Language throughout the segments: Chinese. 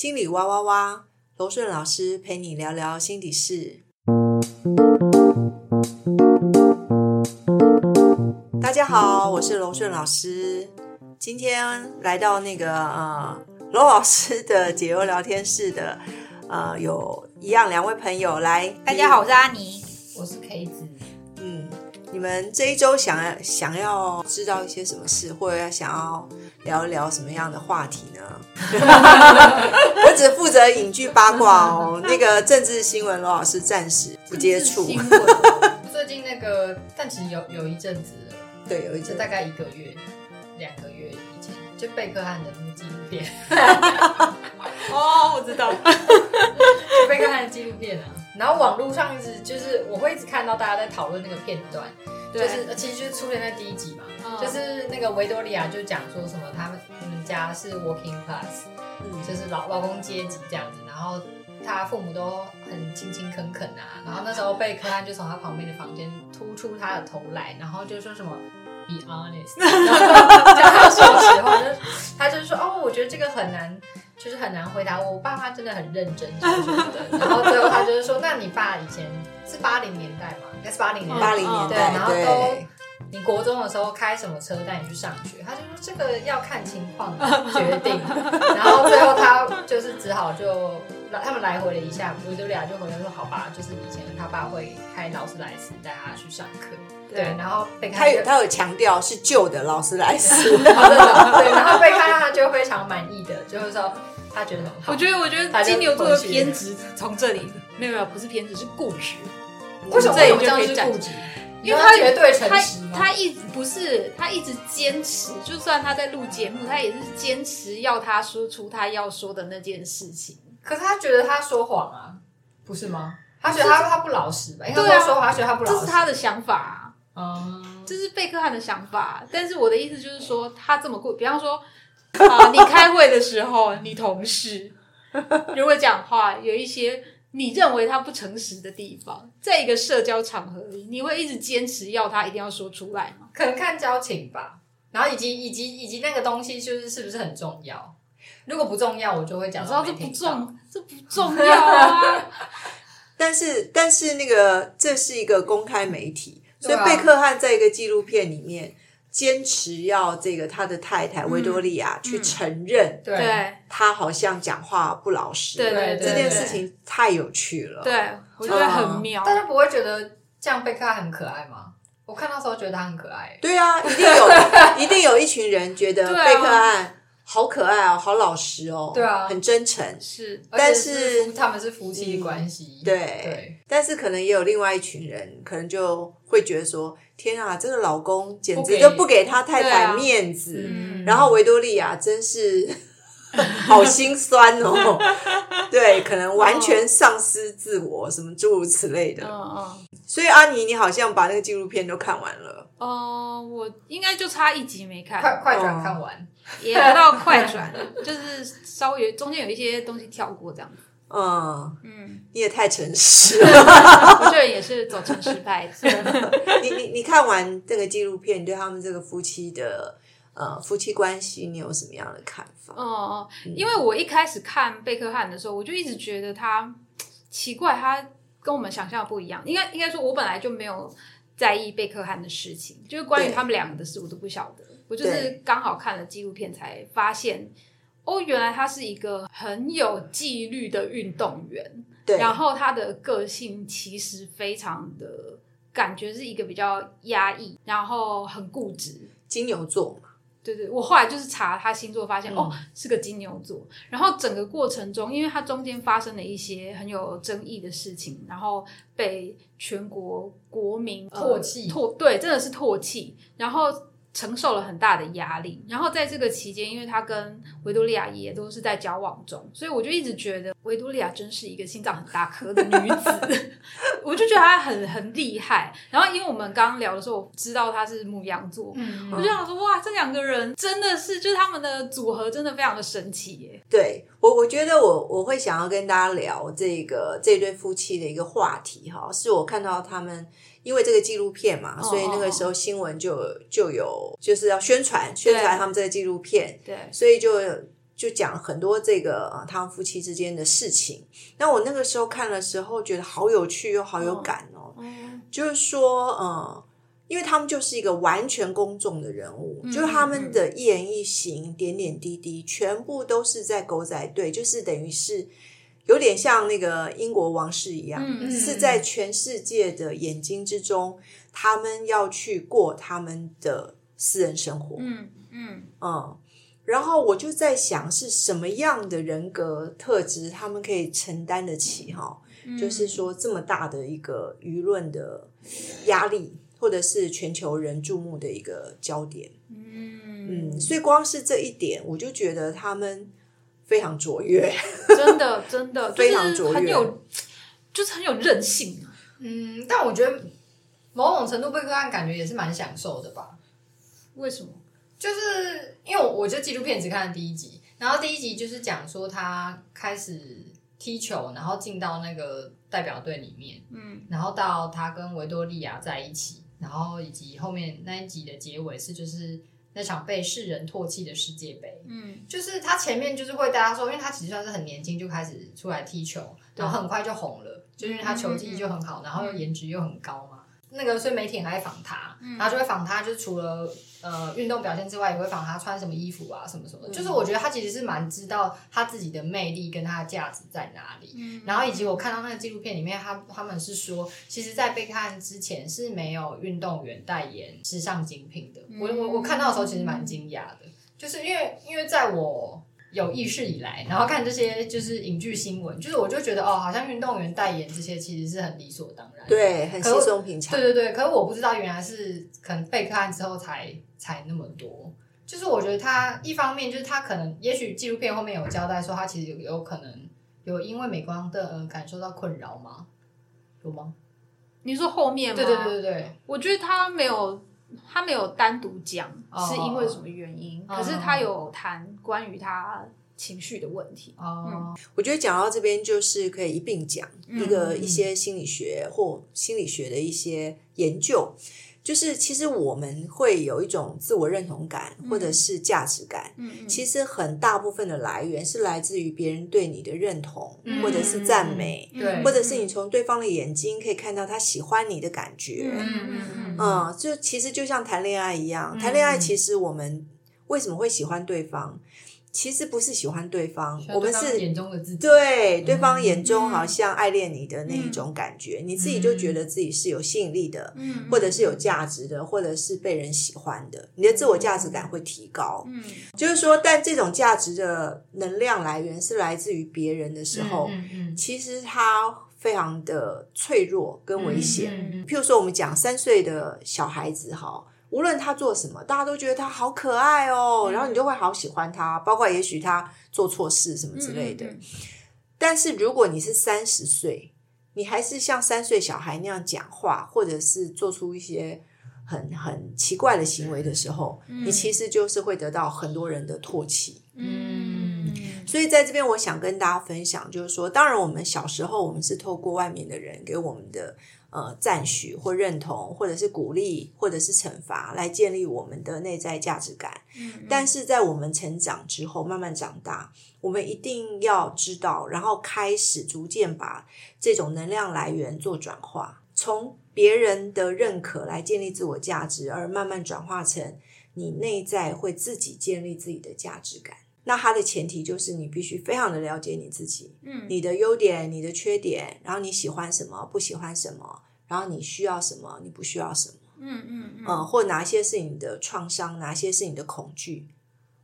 心里哇哇哇，罗顺老师陪你聊聊心底事。大家好，我是罗顺老师，今天来到那个呃罗老师的解忧聊天室的呃，有一样两位朋友来。大家好，我是阿尼。我是 K 子，嗯，你们这一周想要想要知道一些什么事，或者想要聊一聊什么样的话题呢？我只负责影剧八卦哦，那个政治新闻，罗老师暂时不接触。新闻最近那个，但其实有有一阵子了，对，有一阵大概一个月、两个月以前，就贝克汉的那个纪录片。哦，我知道，就贝克汉的纪录片啊。然后网络上一直就是我会一直看到大家在讨论那个片段，就是呃其实就是出现在第一集嘛，就是那个维多利亚就讲说什么他们你们家是 working class，嗯，就是老老公阶级这样子，然后他父母都很勤勤恳恳啊，然后那时候贝克汉就从他旁边的房间突出他的头来，然后就说什么 be honest，叫他说实话，就他就是说哦，我觉得这个很难。就是很难回答我，我爸妈真的很认真什么什么的。然后最后他就是说，那你爸以前是八零年代嘛？应该是八零年代，八零年对，代，然后都你国中的时候开什么车带你去上学？他就说这个要看情况决定。然后最后他就是只好就他们来回了一下，维多利亚就回来说好吧，就是以前他爸会开劳斯莱斯带他去上课。对，然后被他有他有强调是旧的劳斯莱斯，对，然后被看到他就非常满意的，就是说他觉得很好。我觉得我觉得金牛座的偏执从这里没有没有不是偏执是固执，为什么这里就可以固执？因为他绝对诚实他他一直不是他一直坚持，就算他在录节目，他也是坚持要他说出他要说的那件事情。可是他觉得他说谎啊，不是吗？他觉得他他不老实吧？应该说谎，他觉得他不老实，这是他的想法。嗯，这是贝克汉的想法，但是我的意思就是说，他这么过，比方说，啊，你开会的时候，你同事如果讲话有一些你认为他不诚实的地方，在一个社交场合里，你会一直坚持要他一定要说出来吗？可能看交情吧，然后以及以及以及那个东西就是是不是很重要？如果不重要，我就会讲，知道这不重，这不重要啊。但是但是那个这是一个公开媒体。所以贝克汉在一个纪录片里面坚持要这个他的太太维多利亚去承认，对，他好像讲话不老实，对对，这件事情太有趣了，对我觉得很妙。大家不会觉得这样贝克汉很可爱吗？我看到时候觉得他很可爱，对啊，一定有，一定有一群人觉得贝克汉。好可爱哦，好老实哦，对啊，很真诚，是，但是他们是夫妻关系，对，但是可能也有另外一群人，可能就会觉得说，天啊，这个老公简直就不给他太太面子，然后维多利亚真是 好心酸哦，对，可能完全丧失自我，什么诸如此类的，嗯嗯，所以阿妮，你好像把那个纪录片都看完了，哦，我应该就差一集没看，快快转看完。也不到快转，就是稍微中间有一些东西跳过这样子。嗯嗯，你也太诚实了，我这人也是走诚实派。你你你看完这个纪录片，你对他们这个夫妻的呃夫妻关系，你有什么样的看法？哦，因为我一开始看贝克汉的时候，我就一直觉得他奇怪，他跟我们想象的不一样。应该应该说，我本来就没有在意贝克汉的事情，就是关于他们两个的事，我都不晓得。我就是刚好看了纪录片，才发现哦，原来他是一个很有纪律的运动员。对，然后他的个性其实非常的，感觉是一个比较压抑，然后很固执。金牛座嘛，对对，我后来就是查他星座，发现哦是个金牛座。然后整个过程中，因为他中间发生了一些很有争议的事情，然后被全国国民唾弃，唾对，真的是唾弃。然后。承受了很大的压力，然后在这个期间，因为他跟维多利亚也都是在交往中，所以我就一直觉得维多利亚真是一个心脏很大颗的女子，我就觉得她很很厉害。然后因为我们刚刚聊的时候，我知道她是牧羊座，我就想说哇，这两个人真的是就是他们的组合真的非常的神奇耶。对我，我觉得我我会想要跟大家聊这个这对夫妻的一个话题哈，是我看到他们。因为这个纪录片嘛，所以那个时候新闻就就有就是要宣传宣传他们这个纪录片，对，所以就就讲很多这个呃他们夫妻之间的事情。那我那个时候看的时候，觉得好有趣又好有感哦。就是说，嗯，因为他们就是一个完全公众的人物，就是他们的一言一行、点点滴滴，全部都是在狗仔队，就是等于是有点像那个英国王室一样，是在全世界的眼睛之中，他们要去过他们的私人生活。嗯嗯嗯，然后我就在想，是什么样的人格特质，他们可以承担得起哈？就是说，这么大的一个舆论的压力，或者是全球人注目的一个焦点。嗯嗯，所以光是这一点，我就觉得他们非常卓越。真的真的 非常卓越很有，就是很有韧性。嗯，但我觉得某种程度贝克汉感觉也是蛮享受的吧。为什么？就是因为我我就纪录片只看了第一集，然后第一集就是讲说他开始踢球，然后进到那个代表队里面，嗯然后到他跟维多利亚在一起，然后以及后面那一集的结尾是就是那场被世人唾弃的世界杯，嗯。就是他前面就是会大家说，因为他其实算是很年轻就开始出来踢球，然后很快就红了，就是因为他球技就很好，然后又颜值又很高嘛。那个所以媒体很爱访他，然后就会访他，就是除了呃运动表现之外，也会访他穿什么衣服啊，什么什么的。就是我觉得他其实是蛮知道他自己的魅力跟他的价值在哪里。嗯然后以及我看到那个纪录片里面，他他们是说，其实，在被看之前是没有运动员代言时尚精品的。我我我看到的时候其实蛮惊讶的，就是因为因为在我有意识以来，然后看这些就是影剧新闻，就是我就觉得哦，好像运动员代言这些其实是很理所当然的。对，很稀可松平常。对对对，可是我不知道原来是可能被看之后才才那么多。就是我觉得他一方面就是他可能，也许纪录片后面有交代说他其实有有可能有因为美光的而感受到困扰吗？有吗？你说后面吗？对对对对对，我觉得他没有，他没有单独讲哦是因为什么原因，哦可是他有谈关于他情绪的问题。哦，我觉得讲到这边，就是可以一并讲嗯一个一些心理学或心理学的一些研究。就是其实我们会有一种自我认同感，或者是价值感。嗯嗯其实很大部分的来源是来自于别人对你的认同，嗯或者是赞美，对或者是你从对方的眼睛可以看到他喜欢你的感觉。嗯嗯嗯。嗯，就其实就像谈恋爱一样，谈恋爱其实我们为什么会喜欢对方？其实不是喜欢对方，我们是眼中的自己。对对方眼中嗯。好像爱恋你的那一种感觉，你自己就觉得自己是有吸引力的，嗯。或者是有价值的，或者是被人喜欢的，你的自我价值感会提高。嗯。就是说，但这种价值的能量来源是来自于别人的时候，嗯嗯。其实它非常的脆弱跟危险。譬如说，我们讲三岁的小孩子哈，无论他做什么，大家都觉得他好可爱哦，嗯然后你就会好喜欢他，包括也许他做错事什么之类的。嗯但是如果你是三十岁，你还是像三岁小孩那样讲话，或者是做出一些很很奇怪的行为的时候，你其实就是会得到很多人的唾弃。嗯所以在这边，我想跟大家分享，就是说，当然我们小时候我们是透过外面的人给我们的呃赞许或认同，或者是鼓励，或者是惩罚，来建立我们的内在价值感。嗯但是在我们成长之后，慢慢长大，我们一定要知道，然后开始逐渐把这种能量来源做转化，从别人的认可来建立自我价值，而慢慢转化成你内在会自己建立自己的价值感。那它的前提就是你必须非常的了解你自己，嗯你的优点、你的缺点，然后你喜欢什么，不喜欢什么，然后你需要什么，你不需要什么。嗯嗯嗯嗯，或哪些是你的创伤，哪些是你的恐惧。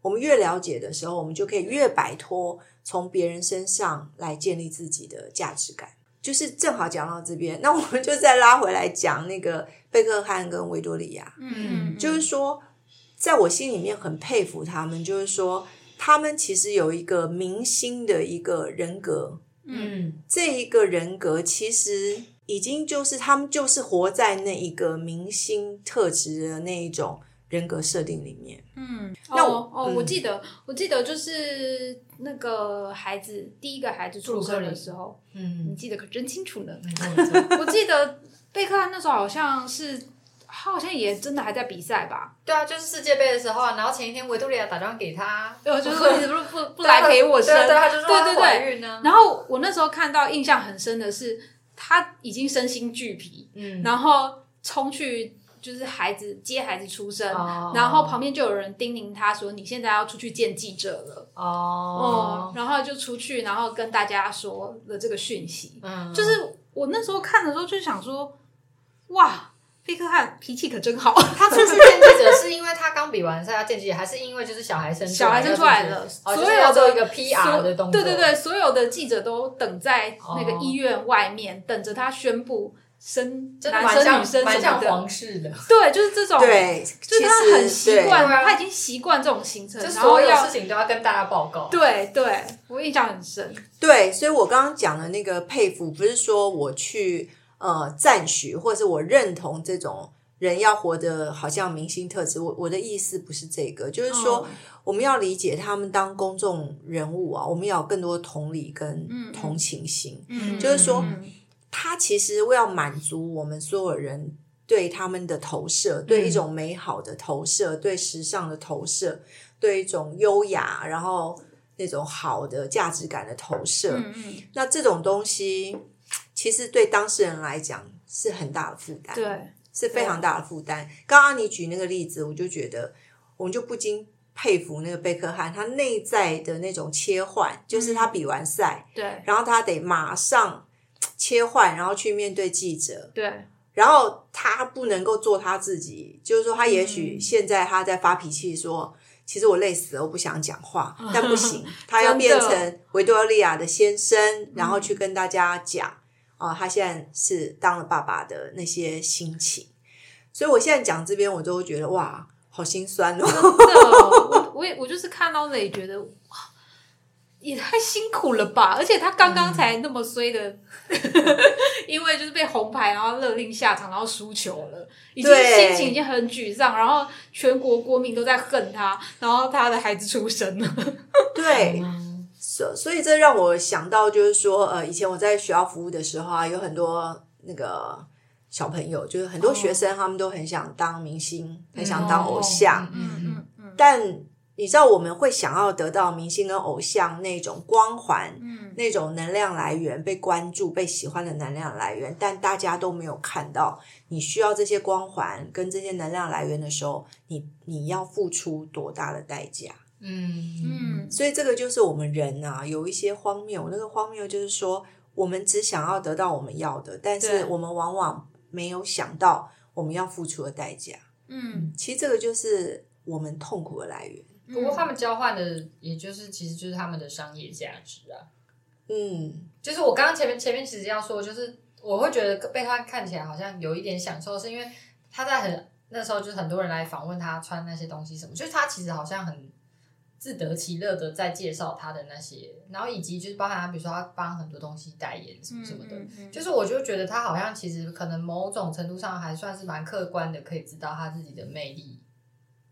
我们越了解的时候，我们就可以越摆脱从别人身上来建立自己的价值感。就是正好讲到这边，那我们就再拉回来讲那个贝克汉跟维多利亚。嗯，就是说，在我心里面很佩服他们，就是说他们其实有一个明星的一个人格，嗯。这一个人格其实已经就是他们就是活在那一个明星特质的那一种人格设定里面。嗯，那我哦哦，嗯。我记得，我记得就是那个孩子第一个孩子出生的时候，嗯。你嗯，记得可真清楚呢。我记得贝克汉那时候好像是他好像也真的还在比赛吧？对啊，就是世界杯的时候啊，然后前一天维多利亚打电话给他，对，就是说你不不不来陪我生，对对，他就说对。然后我那时候看到印象很深的是，他已经身心俱疲，嗯，然后冲去就是孩子接孩子出生，哦然后旁边就有人叮咛他说：“你现在要出去见记者了。”哦哦，，然后就出去，然后跟大家说了这个讯息。嗯，就是我那时候看的时候就想说，哇，贝克汉脾气可真好。他出去见记者是因为他刚比完赛要见记者，还是因为就是小孩生小孩生出来了，哦，所就是有的要做一个 PR 的动作，对对对，所有的记者都等在那个哦医院外面，等着他宣布生男生女生什蛮像么的。皇室的，对，就是这种，对，就是他很习惯，他已经习惯这种行程，就然后要所有事情都要跟大家报告。对对，我印象很深。对，所以我刚刚讲的那个佩服，不是说我去呃赞许，或者是我认同这种人要活得好像明星特质。我我的意思不是这个，就是说、嗯我们要理解他们当公众人物啊，我们要有更多同理跟同情心。嗯就是说嗯他其实为要满足我们所有人对他们的投射，对一种美好的投射，对时尚的投射，对一种优雅，然后那种好的价值感的投射。嗯嗯，那这种东西，其实对当事人来讲是很大的负担，，对，是非常大的负担。刚刚你举那个例子，我就觉得，我们就不禁佩服那个贝克汉，他内在的那种切换，就是他比完赛，对然后他得马上切换，然后去面对记者，对，然后他不能够做他自己，就是说他也嗯许现在他在发脾气说。其实我累死了，我不想讲话，但不行，他要变成维多利亚的先生，然后去跟大家讲啊、他现在是当了爸爸的那些心情。所以我现在讲这边，我都会觉得哇，好心酸哦。真的，我我也我就是看到那里觉得哇，也太辛苦了吧！而且他刚刚才那么衰的，因为就是被红牌，然后勒令下场，然后输球了，已经心情已经很沮丧，然后全国国民都在恨他，然后他的孩子出生了，对，嗯所所以这让我想到，就是说，呃，以前我在学校服务的时候啊，有很多那个小朋友，就是很多学生，他们都很想当明星，很想当偶像。嗯嗯嗯嗯但你知道，我们会想要得到明星跟偶像那种光环，嗯那种能量来源，被关注、被喜欢的能量来源，但大家都没有看到，你需要这些光环跟这些能量来源的时候，你你要付出多大的代价？嗯嗯所以这个就是我们人啊，有一些荒谬。那个荒谬就是说，我们只想要得到我们要的，但是我们往往没有想到我们要付出的代价。嗯，其实这个就是我们痛苦的来源。不过他们交换的，也就是其实就是他们的商业价值啊。嗯，就是我刚刚前面前面其实要说，就是我会觉得被他看起来好像有一点享受，是因为他在很那时候就是很多人来访问他穿那些东西什么，就是他其实好像很自得其乐的在介绍他的那些，然后以及就是包含他比如说他帮很多东西代言什么什么的，嗯嗯就是我就觉得他好像其实可能某种程度上还算是蛮客观的，可以知道他自己的魅力，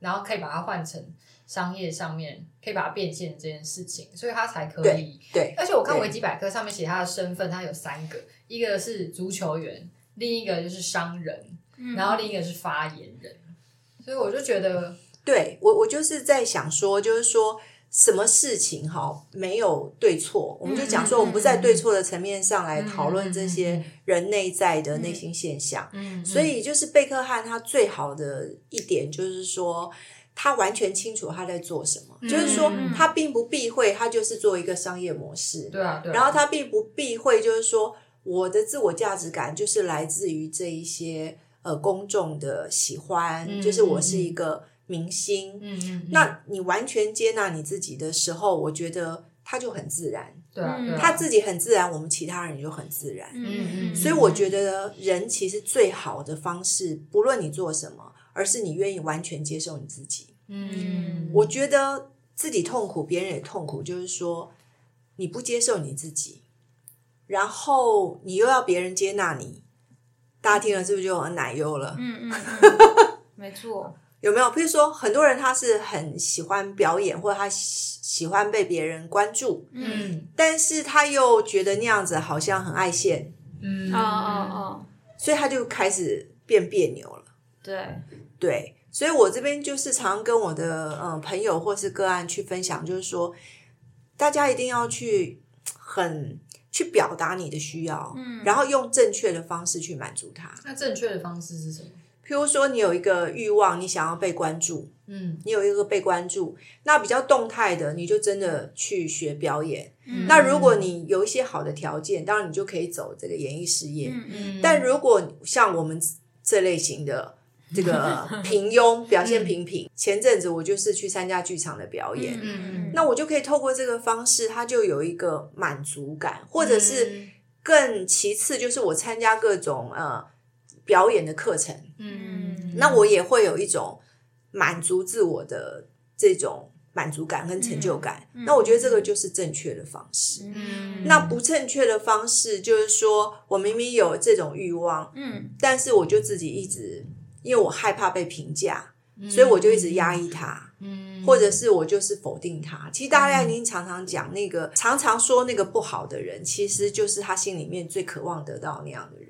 然后可以把它换成商业上面可以把它变现这件事情，所以他才可以。对，而且我看对维基百科上面写他的身份，他有三个，一个是足球员，另一个就是商人，嗯然后另一个是发言人。所以我就觉得，对我我就是在想说，就是说。什么事情哈没有对错，我们就讲说，我们不在对错的层面上来讨论这些人内在的内心现象。嗯所以就是贝克汉他最好的一点就是说，他完全清楚他在做什么，嗯。就是说嗯。他并不避讳，他就是做一个商业模式。对啊，对啊，然后他并不避讳，就是说我的自我价值感就是来自于这一些呃公众的喜欢，嗯就是我是一个明星。嗯嗯，嗯。那你完全接纳你自己的时候，我觉得他就很自然，对啊，嗯。对啊。他自己很自然，我们其他人就很自然。嗯嗯，所以我觉得人其实最好的方式，不论你做什么，而是你愿意完全接受你自己。嗯，我觉得自己痛苦，别人也痛苦，就是说你不接受你自己，然后你又要别人接纳你，大家听了是不是就很奶油了？嗯嗯嗯，没错，有没有？譬如说，很多人他是很喜欢表演，或者他喜喜欢被别人关注，嗯但是他又觉得那样子好像很爱现，嗯哦哦哦，所以他就开始变别扭了。对，对，所以我这边就是常跟我的嗯朋友或是个案去分享，就是说大家一定要去很去表达你的需要，嗯，然后用正确的方式去满足它。那正确的方式是什么？譬如说，你有一个欲望，你想要被关注，嗯，你有一个被关注，那比较动态的，你就真的去学表演。嗯那如果你有一些好的条件，当然你就可以走这个演艺事业。嗯嗯但如果像我们这类型的这个 平庸、表现平平，前阵子我就是去参加剧场的表演，嗯那我就可以透过这个方式，它就有一个满足感，或者是更其次就是我参加各种呃表演的课程，嗯，那我也会有一种满足自我的这种满足感跟成就感。那我觉得这个就是正确的方式。嗯。那不正确的方式就是说我明明有这种欲望，嗯。但是我就自己一直因为我害怕被评价，所以我就一直压抑他。嗯或者是我就是否定他。其实大家已经常常讲那个，常常说那个不好的人，其实就是他心里面最渴望得到那样的人。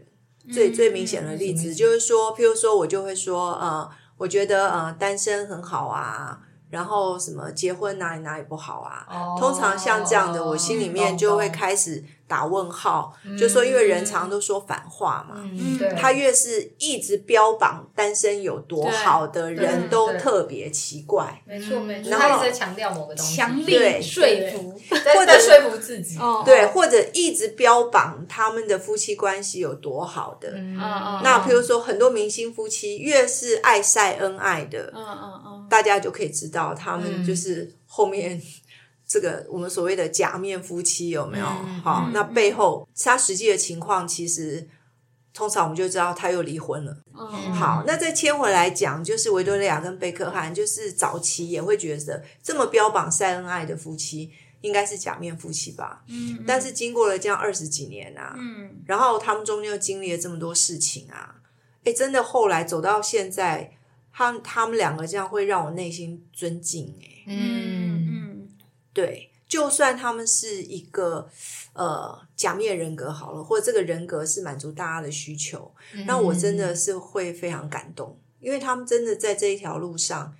最最明显的例子就是说，譬如说我就会说，呃，我觉得呃单身很好啊，然后什么结婚哪里哪里不好啊。哦通常像这样的，我心里面就会开始打问号，就说因为人常都说反话嘛。嗯，对，他越是一直标榜单身有多好的人，都特别奇怪。没错没错，然后他一直在强调某个东西，强对力说服，或者说服自己，哦对，或者一直标榜他们的夫妻关系有多好的。嗯嗯那譬如说，很多明星夫妻越是爱晒恩爱的，嗯嗯嗯，大家就可以知道他们嗯就是后面这个我们所谓的假面夫妻有没有？嗯好，嗯那背后他实际的情况，其实通常我们就知道他又离婚了。嗯好，那再牵回来讲，就是维多利亚跟贝克汉，就是早期也会觉得这么标榜晒恩爱的夫妻，应该是假面夫妻吧？嗯，但是经过了这样二十几年啊，嗯然后他们中间又经历了这么多事情啊，哎，真的后来走到现在，他他们两个这样会让我内心尊敬哎、嗯嗯对，就算他们是一个呃假面人格好了，或者这个人格是满足大家的需求，嗯那我真的是会非常感动，因为他们真的在这一条路上，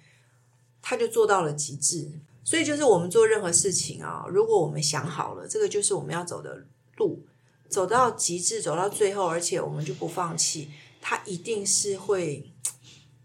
他就做到了极致。所以就是我们做任何事情啊，如果我们想好了，这个就是我们要走的路，走到极致，走到最后，而且我们就不放弃，它一定是会，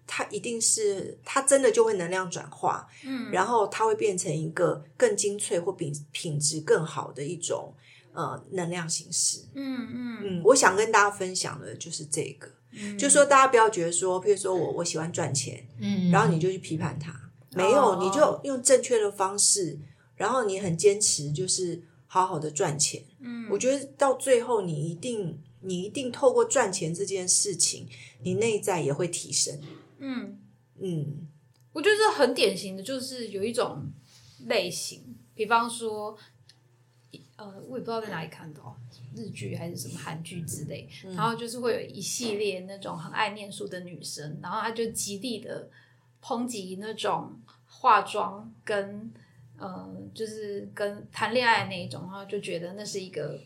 它一定是它真的就会能量转化，嗯，然后它会变成一个更精粹或品品质更好的一种呃能量形式。嗯嗯嗯，我想跟大家分享的就是这个，就说大家不要觉得说，譬如说我我喜欢赚钱，嗯然后你就去批判它，没有，哦你就用正确的方式，然后你很坚持，就是好好的赚钱。嗯，我觉得到最后，你一定你一定透过赚钱这件事情，你内在也会提升。嗯，嗯。我觉得这很典型的，就是有一种类型，比方说，呃，我也不知道在哪里看到日剧还是什么韩剧之类，然后就是会有一系列那种很爱念书的女生，然后她就极力的抨击那种化妆跟呃，就是跟谈恋爱那一种，然后就觉得那是一个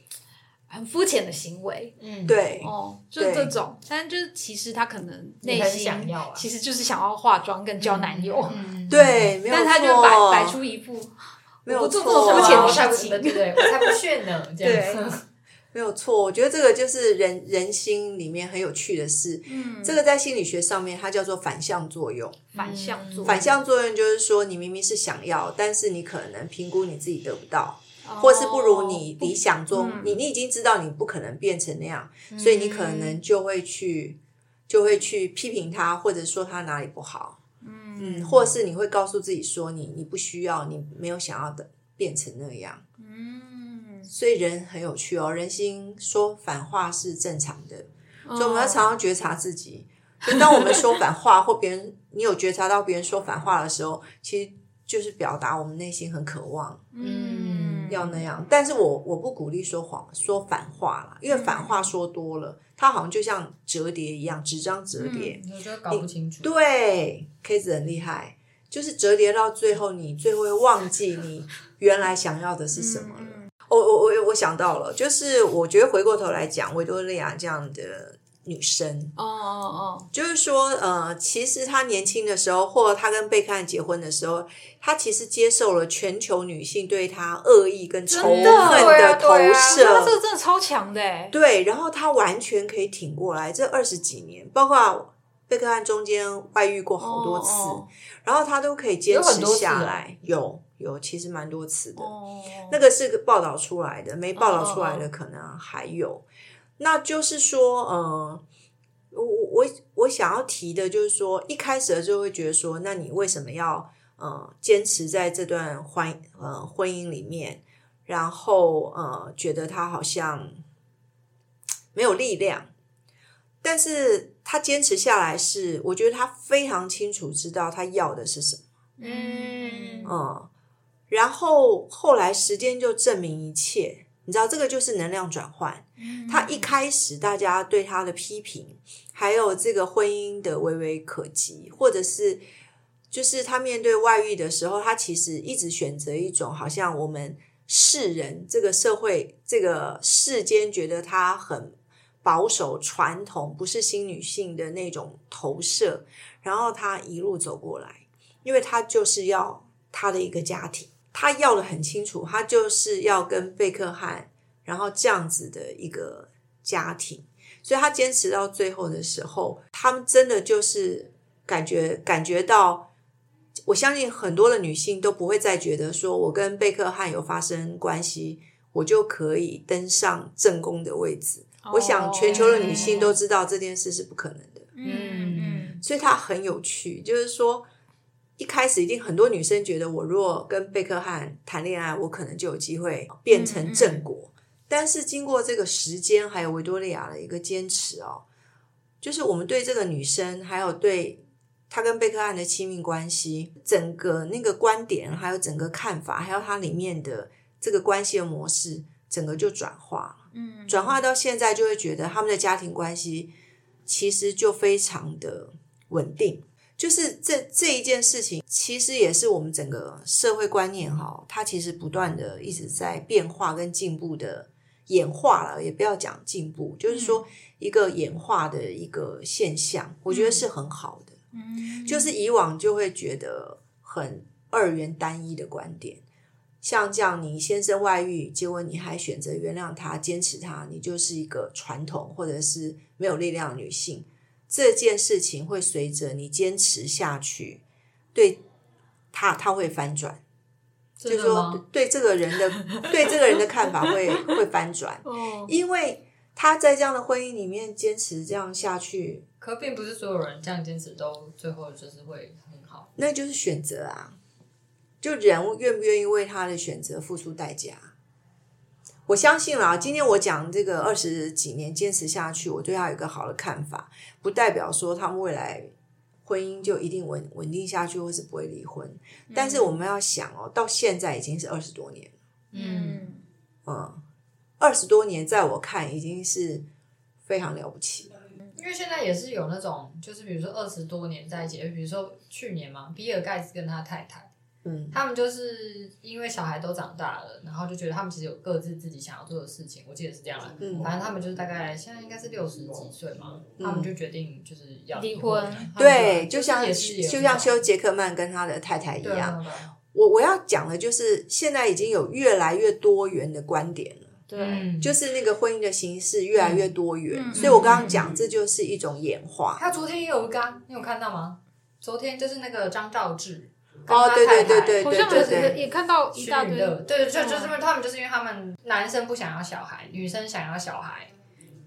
很肤浅的行为。嗯，对，哦，就是这种，但就是其实他可能内心想要啊其实就是想要化妆跟交男友，嗯，对，没有但错，他就摆摆出一副没有我不做错。这么肤浅的我才不事情。对我才不炫呢，这样，没有错。我觉得这个就是人人心里面很有趣的事。嗯。这个在心理学上面，它叫做反向作用。反向作。用，反向作用就是说，你明明是想要，但是你可能评估你自己得不到，哦或是不如你理想中，嗯。你你已经知道你不可能变成那样，所以你可能就会去就会去批评他，或者说他哪里不好，嗯，或是你会告诉自己说你你不需要，你没有想要的变成那样。嗯，所以人很有趣哦，人心说反话是正常的，所所以我们要常常觉察自己。就当我们说反话，或别人你有觉察到别人说反话的时候，其实就是表达我们内心很渴望嗯要那样。但是我我不鼓励说谎说反话啦，因为反话说多了，它好像就像折叠一样，纸张折叠。我觉得搞不清楚，对，K 子很厉害，就是折叠到最后，你最后会忘记你原来想要的是什么了。我我我我想到了，就是我觉得回过头来讲，维多利亚这样的女生。哦哦哦，就是说，呃，其实她年轻的时候，或她跟贝克汉结婚的时候，她其实接受了全球女性对她恶意跟仇恨的投射。他这个真的超强的哎，对，然后她完全可以挺过来，这二十几年，包括贝克汉中间外遇过好多次，哦然后她都可以坚持下来。有有，其实蛮多次的。哦，那个是个报道出来的，没报道出来的哦可能还有。那就是说，呃，我我我想要提的就是说，一开始的时候会觉得说，那你为什么要呃坚持在这段婚呃婚姻里面，然后呃觉得他好像没有力量，但是他坚持下来是，我觉得他非常清楚知道他要的是什么。嗯嗯，然后后来时间就证明一切，你知道这个就是能量转换。他一开始大家对他的批评，还有这个婚姻的微微可及，或者是就是他面对外遇的时候，他其实一直选择一种好像我们世人这个社会这个世间觉得他很保守传统，不是新女性的那种投射，然后他一路走过来。因为他就是要他的一个家庭，他要的很清楚，他就是要跟贝克汉，然后这样子的一个家庭，所以他坚持到最后的时候，他们真的就是感觉感觉到，我相信很多的女性都不会再觉得说我跟贝克汉有发生关系，我就可以登上正宫的位置。我想全球的女性都知道这件事是不可能的。嗯嗯所以它很有趣，就是说一开始一定很多女生觉得，我如果跟贝克汉谈恋爱，我可能就有机会变成正果。但是经过这个时间，还有维多利亚的一个坚持哦，就是我们对这个女生，还有对她跟贝克汉的亲密关系，整个那个观点，还有整个看法，还有它里面的这个关系的模式，整个就转化了。嗯，转化到现在，就会觉得他们的家庭关系其实就非常的稳定。就是这这一件事情，其实也是我们整个社会观念哈，它其实不断的一直在变化跟进步的演化了，也不要讲进步，就是说一个演化的一个现象，我觉得是很好的。嗯就是以往就会觉得很二元单一的观点，像这样，你先生外遇，结果你还选择原谅他、坚持他，你就是一个传统或者是没有力量的女性。这件事情会随着你坚持下去，对他他会翻转，就是说？对这个人的对这个人的看法会 会翻转，哦，因为他在这样的婚姻里面坚持这样下去，可并不是所有人这样坚持都最后就是会很好。那就是选择啊，就人愿不愿意为他的选择付出代价。我相信啦，今天我讲这个二十几年坚持下去，我对他有一个好的看法，不代表说他们未来婚姻就一定稳稳定下去，或是不会离婚。但是我们要想哦，到现在已经是二十多年了，嗯，嗯，二十多年在我看已经是非常了不起了。因为现在也是有那种，就是比如说二十多年在一起，比如说去年嘛，比尔盖茨跟他太太，嗯，他们就是因为小孩都长大了，然后就觉得他们其实有各自自己想要做的事情，我记得是这样的。嗯。反正他们就是大概现在应该是六十几岁嘛，他们就决定就是要离婚婚。对，就就像也是就像那种休杰克曼跟他的太太一样，我我要讲的就是，现在已经有越来越多元的观点了，对，嗯，就是那个婚姻的形式越来越多元。嗯。所以我刚刚讲，这就是一种演化。他昨天也有一个，你有看到吗？昨天就是那个张兆志，哦，对对对对好对对像也看到一大堆，许乐，对，就嗯就是他们就是因为他们男生不想要小孩，女生想要小孩，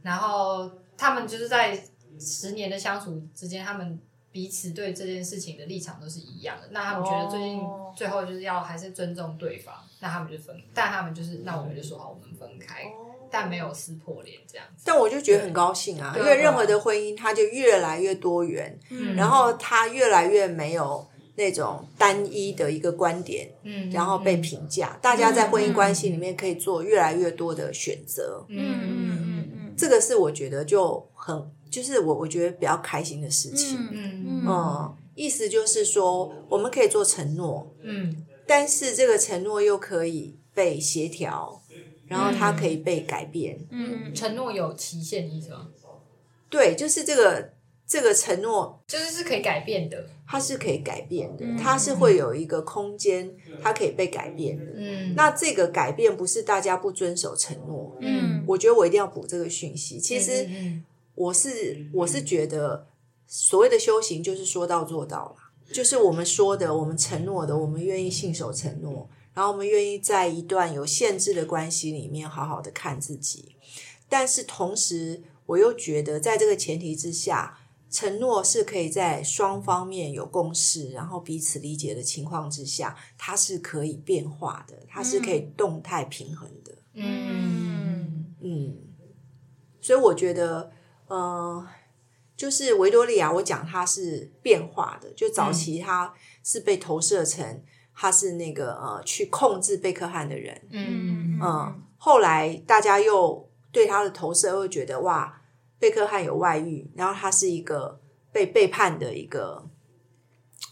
然后他们就是在十年的相处之间，他们彼此对这件事情的立场都是一样的。那他们觉得最近哦最后就是要还是尊重对方，那他们就分，但他们就是那我们就说好，我们分开，但没有撕破脸这样子。但我就觉得很高兴啊，因为任何的婚姻，它就越来越多元，嗯。然后它越来越没有那种单一的一个观点，嗯，然后被评价。大家在婚姻关系里面可以做越来越多的选择，嗯嗯嗯嗯嗯这个是我觉得就很，就是我我觉得比较开心的事情。嗯嗯嗯，意思就是说，我们可以做承诺，嗯但是这个承诺又可以被协调，然后它可以被改变。嗯承诺有期限，意思吗？对，就是这个这个承诺，就是是可以改变的。它是可以改变的，嗯它是会有一个空间，它可以被改变的。嗯，那这个改变不是大家不遵守承诺，嗯我觉得我一定要补这个讯息。其实嗯我是我是觉得，所谓的修行就是说到做到啦，就是我们说的，我们承诺的，我们愿意信守承诺，然后我们愿意在一段有限制的关系里面好好的看自己。但是同时，我又觉得在这个前提之下，承诺是可以在双方面有共识，然后彼此理解的情况之下，它是可以变化的，它是可以动态平衡的。嗯。嗯，所以我觉得，呃，就是维多利亚，我讲它是变化的，就早期它是被投射成他是那个呃去控制贝克汉的人，嗯。嗯，后来大家又对他的投射会觉得哇，贝克汉有外遇，然后他是一个被背叛的一个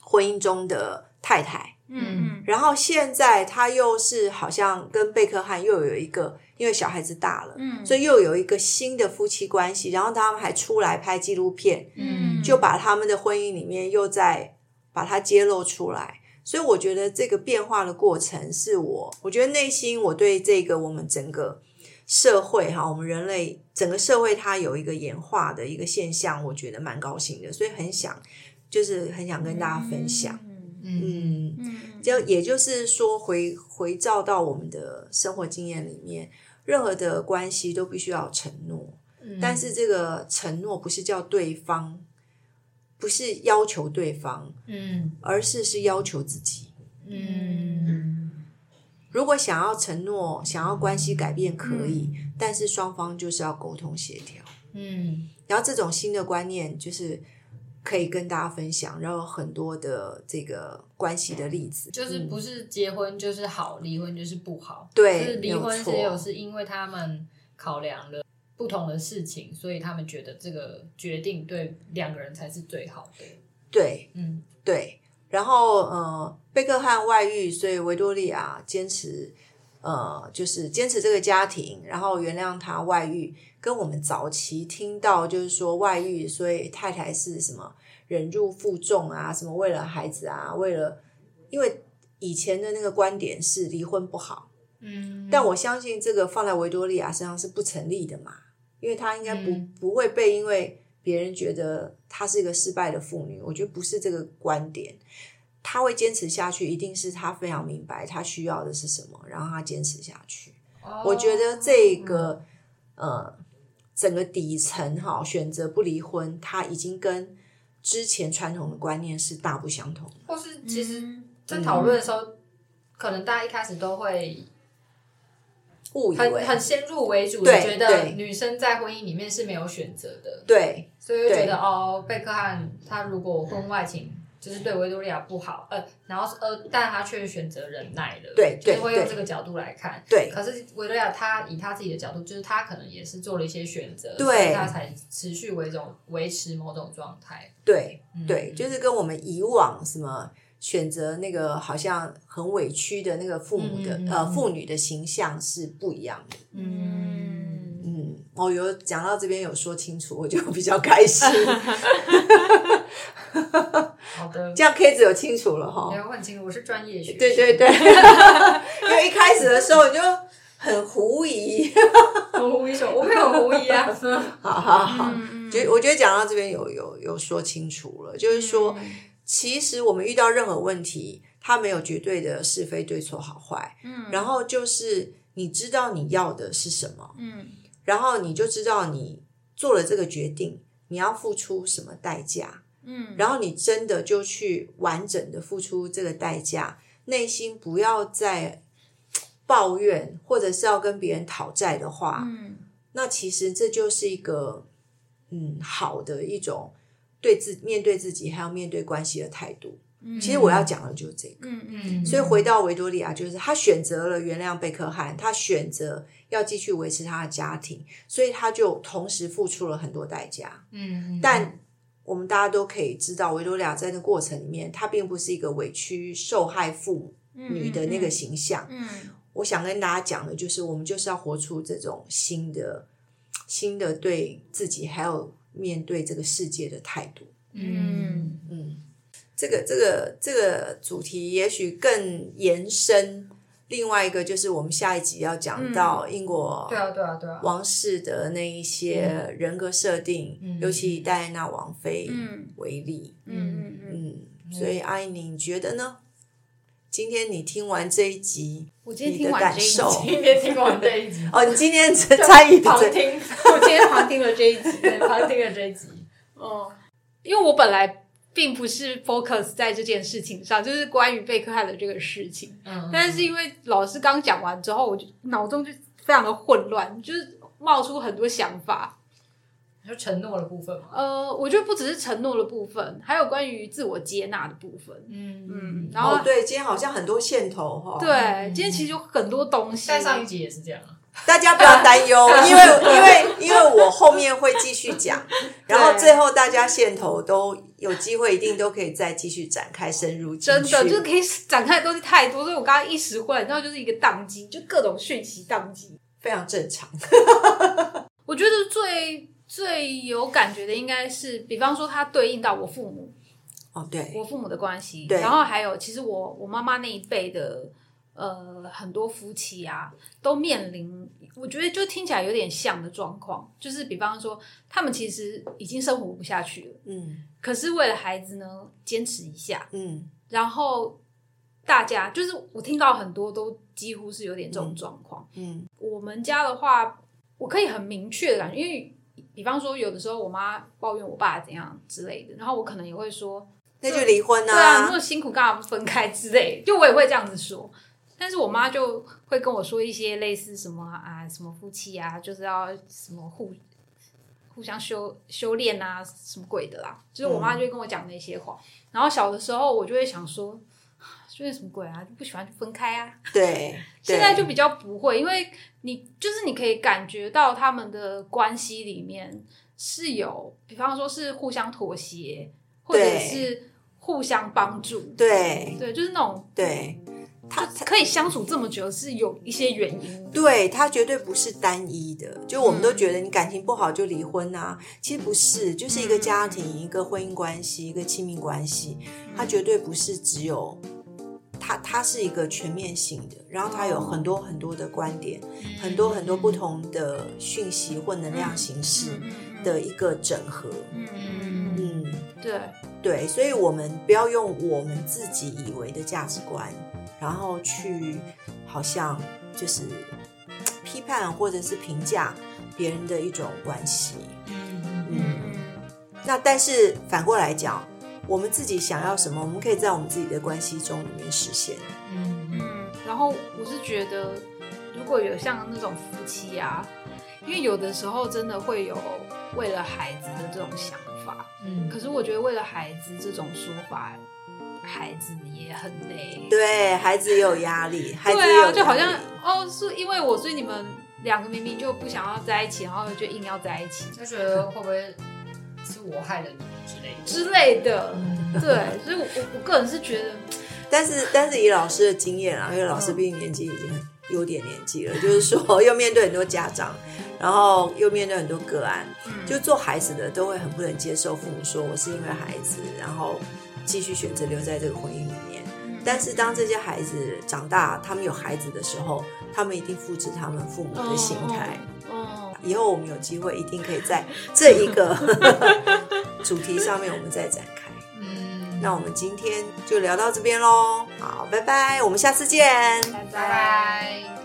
婚姻中的太太，嗯然后现在他又是好像跟贝克汉又有一个，因为小孩子大了，嗯所以又有一个新的夫妻关系，然后他们还出来拍纪录片，嗯。就把他们的婚姻里面又在把它揭露出来。所以我觉得这个变化的过程，是我我觉得内心我对这个我们整个社会哈，我们人类整个社会它有一个演化的一个现象，我觉得蛮高兴的，所以很想就是很想跟大家分享。嗯嗯，嗯就也就是说回回照到我们的生活经验里面，任何的关系都必须要有承诺，嗯但是这个承诺不是叫对方，不是要求对方，嗯而是是要求自己。嗯如果想要承诺，想要关系改变可以，但是双方就是要沟通协调。嗯然后这种新的观念就是可以跟大家分享，然后很多的这个关系的例子，就是不是结婚就是好，离婚就是不好。对是离婚只有是因为他们考量了不同的事情，所以他们觉得这个决定对两个人才是最好的。对嗯对。然后呃，贝克汉外遇，所以维多利亚坚持呃，就是坚持这个家庭，然后原谅他外遇。跟我们早期听到就是说外遇，所以太太是什么忍辱负重啊，什么为了孩子啊，为了因为以前的那个观点是离婚不好，嗯，但我相信这个放在维多利亚身上是不成立的嘛，因为他应该不、嗯不会被因为别人觉得她是一个失败的妇女，我觉得不是这个观点。她会坚持下去，一定是她非常明白她需要的是什么，然后她坚持下去。哦我觉得这个呃，整个底层哈，选择不离婚，她已经跟之前传统的观念是大不相同的。或是其实，嗯在讨论的时候，可能大家一开始都会误以为很很先入为主的对觉得女生在婚姻里面是没有选择的，对所以就觉得哦，贝克汉他如果婚外情就是对维多利亚不好，呃，然后呃，但他却选择忍耐了，对对就是会用这个角度来看。对可是维多利亚他以他自己的角度，就是他可能也是做了一些选择，对所以他才持续为种维持某种状态。对嗯对，就是跟我们以往什么选择那个好像很委屈的那个父母的、嗯嗯嗯嗯呃妇女的形象是不一样的。嗯，嗯，我有讲到这边有说清楚，我就比较开心。好的，这样 K 子有清楚了哈没。有问清楚，我是专业学，对对，对，因为一开始的时候你就很狐疑。很狐疑什么？我没有很狐疑啊。好好好，嗯觉、我觉得讲到这边有有有说清楚了，就是说，其实我们遇到任何问题，它没有绝对的是非对错好坏，嗯然后就是你知道你要的是什么，嗯然后你就知道你做了这个决定，你要付出什么代价，嗯然后你真的就去完整的付出这个代价，内心不要再 抱怨或者是要跟别人讨债的话，嗯那其实这就是一个嗯好的一种对自面对自己还有面对关系的态度。嗯，其实我要讲的就是这个。嗯嗯嗯，所以回到维多利亚，就是他选择了原谅贝克汉，他选择要继续维持他的家庭，所以他就同时付出了很多代价。嗯，嗯，但我们大家都可以知道，维多利亚在那过程里面，她并不是一个委屈受害妇女的那个形象。嗯我想跟大家讲的就是，我们就是要活出这种新的新的对自己还有面对这个世界的态度。嗯嗯，这个这个这个主题也许更延伸。另外一个就是我们下一集要讲到英国对啊对啊对啊，王室的那一些人格设定，嗯。尤其以戴安娜王妃嗯。为例。嗯嗯嗯，嗯，所以阿姨，你觉得呢？今天你听完这一集，我今天听完这一集，感受今天听完这一集，哦，你今天参与这，旁听，我今天旁听了这一集，对，旁听了这一集，哦，因为我本来并不是 focus 在这件事情上，就是关于贝克汉的这个事情。嗯，但是因为老师刚讲完之后，我就脑中就非常的混乱，就是冒出很多想法。就承诺的部分吗，呃，我觉得不只是承诺的部分，还有关于自我接纳的部分。嗯嗯，然后、哦，对，今天好像很多线头哈。，对，今天其实有很多东西。但上一集也是这样啊，大家不要担忧，因为因为因为我后面会继续讲，然后最后大家线头都有机会，一定都可以再继续展开深入进去。真的就是可以展开的东西太多，所以我刚刚一时混乱，然后就是一个宕机，就各种讯息宕机。非常正常。我觉得最最有感觉的应该是，比方说它对应到我父母，哦，对，我父母的关系，然后还有其实我我妈妈那一辈的呃很多夫妻啊，都面临我觉得就听起来有点像的状况，就是比方说他们其实已经生活不下去了，嗯可是为了孩子呢坚持一下，嗯然后大家就是我听到很多都几乎是有点这种状况。嗯我们家的话，我可以很明确的感觉，因为比方说有的时候我妈抱怨我爸怎样之类的，然后我可能也会说，那就离婚对啊，那啊么。辛苦干嘛不分开之类的，就我也会这样子说。但是我妈就会跟我说一些类似什么啊，什么夫妻啊，就是要什么互互相修修炼啊，什么鬼的啦。就是我妈就会跟我讲那些话。然后小的时候我就会想说，修炼什么鬼啊，就不喜欢就分开啊。对，现在就比较不会，因为你就是你可以感觉到他们的关系里面是有，比方说是互相妥协，或者是互相帮助。对对，就是那种对，他就可以相处这么久，是有一些原因。对他绝对不是单一的，就我们都觉得你感情不好就离婚啊，其实不是，就是一个家庭、一个婚姻关系、一个亲密关系，他绝对不是只有他，他是一个全面性的，然后他有很多很多的观点，很多很多不同的讯息或能量形式的一个整合。嗯嗯，嗯，对，对，所以我们不要用我们自己以为的价值观，然后去好像就是 批判或者是评价别人的一种关系。嗯嗯，嗯那但是反过来讲，我们自己想要什么，我们可以在我们自己的关系中里面实现。嗯嗯嗯。然后我是觉得，如果有像那种夫妻啊，因为有的时候真的会有为了孩子的这种想法，嗯，可是我觉得为了孩子这种说法，孩子也很累。对孩子也有压力，孩子也有压力就好像哦，是因为我，所以你们两个明明就不想要在一起，然后就硬要在一起就觉得会不会是我害了你之类的？之类的。嗯对，所以我我我个人是觉得，但是但是以老师的经验啊，因为老师毕竟年纪已经很有点年纪了，就是说又面对很多家长，然后又面对很多个案，嗯就做孩子的都会很不能接受父母说我是因为孩子，然后继续选择留在这个婚姻里面。但是当这些孩子长大，他们有孩子的时候，他们一定复制他们父母的心态。哦，以后我们有机会一定可以在这一个 主题上面，我们再展开。嗯，那我们今天就聊到这边喽，好，拜拜，我们下次见。拜拜拜。